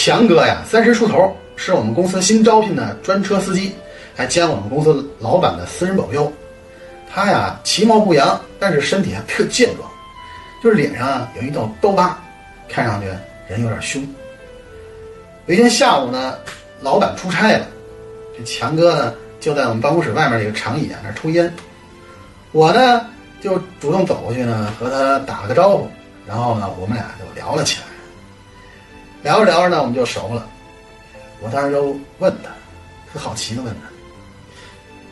强哥呀，三十出头，是我们公司新招聘的专车司机，还兼我们公司老板的私人保镖。他呀，其貌不扬，但是身体还特健壮，就是脸上有一道刀疤，看上去人有点凶。有一天下午呢，老板出差了，这强哥呢就在我们办公室外面一个长椅啊那抽烟，我呢就主动走过去呢和他打了个招呼，然后呢我们俩就聊了起来。聊着聊着呢，我们就熟了。我当时就问他，特好奇的问他：“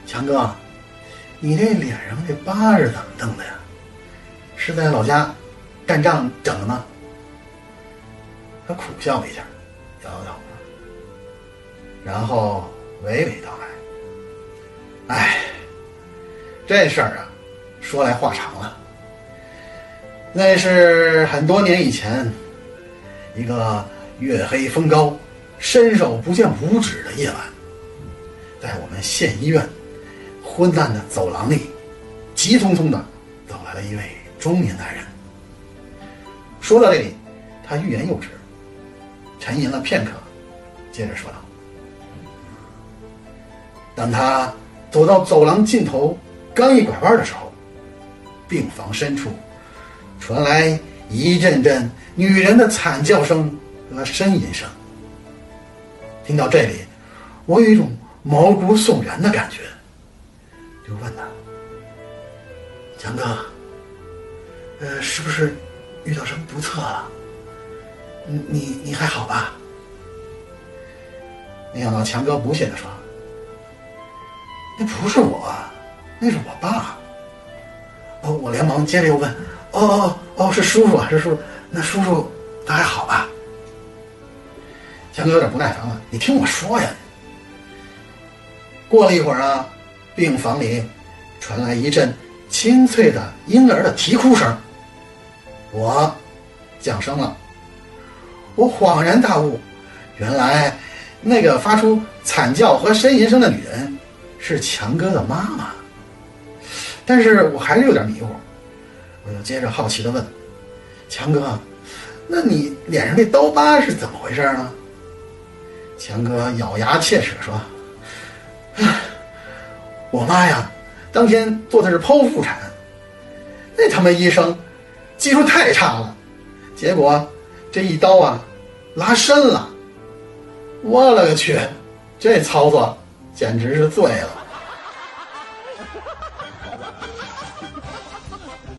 强哥，你这脸上这疤是怎么弄的呀？是在老家干仗整的吗？”他苦笑了一下，摇摇头，然后娓娓道来：“哎，这事儿啊，说来话长了。那是很多年以前，一个……”月黑风高，伸手不见五指的夜晚，在我们县医院昏暗的走廊里，急匆匆的走来了一位中年男人。说到这里，他欲言又止，沉吟了片刻，接着说道：“当他走到走廊尽头，刚一拐弯的时候，病房深处传来一阵阵女人的惨叫声。”和呻吟声，听到这里，我有一种毛骨悚然的感觉，就问他：“强哥，呃，是不是遇到什么不测了？你你你还好吧？”没想到强哥不屑的说：“那不是我，那是我爸。”哦，我连忙接着又问：“哦哦哦，是叔叔啊，是叔，那叔叔他还好吧？”强哥有点不耐烦了，你听我说呀。过了一会儿啊，病房里传来一阵清脆的婴儿的啼哭声，我降生了。我恍然大悟，原来那个发出惨叫和呻吟声的女人是强哥的妈妈。但是我还是有点迷糊，我就接着好奇的问：“强哥，那你脸上这刀疤是怎么回事呢？”强哥咬牙切齿说：“唉，我妈呀，当天做的是剖腹产，那他妈医生技术太差了，结果这一刀啊，拉伸了。我勒个去，这操作简直是醉了。”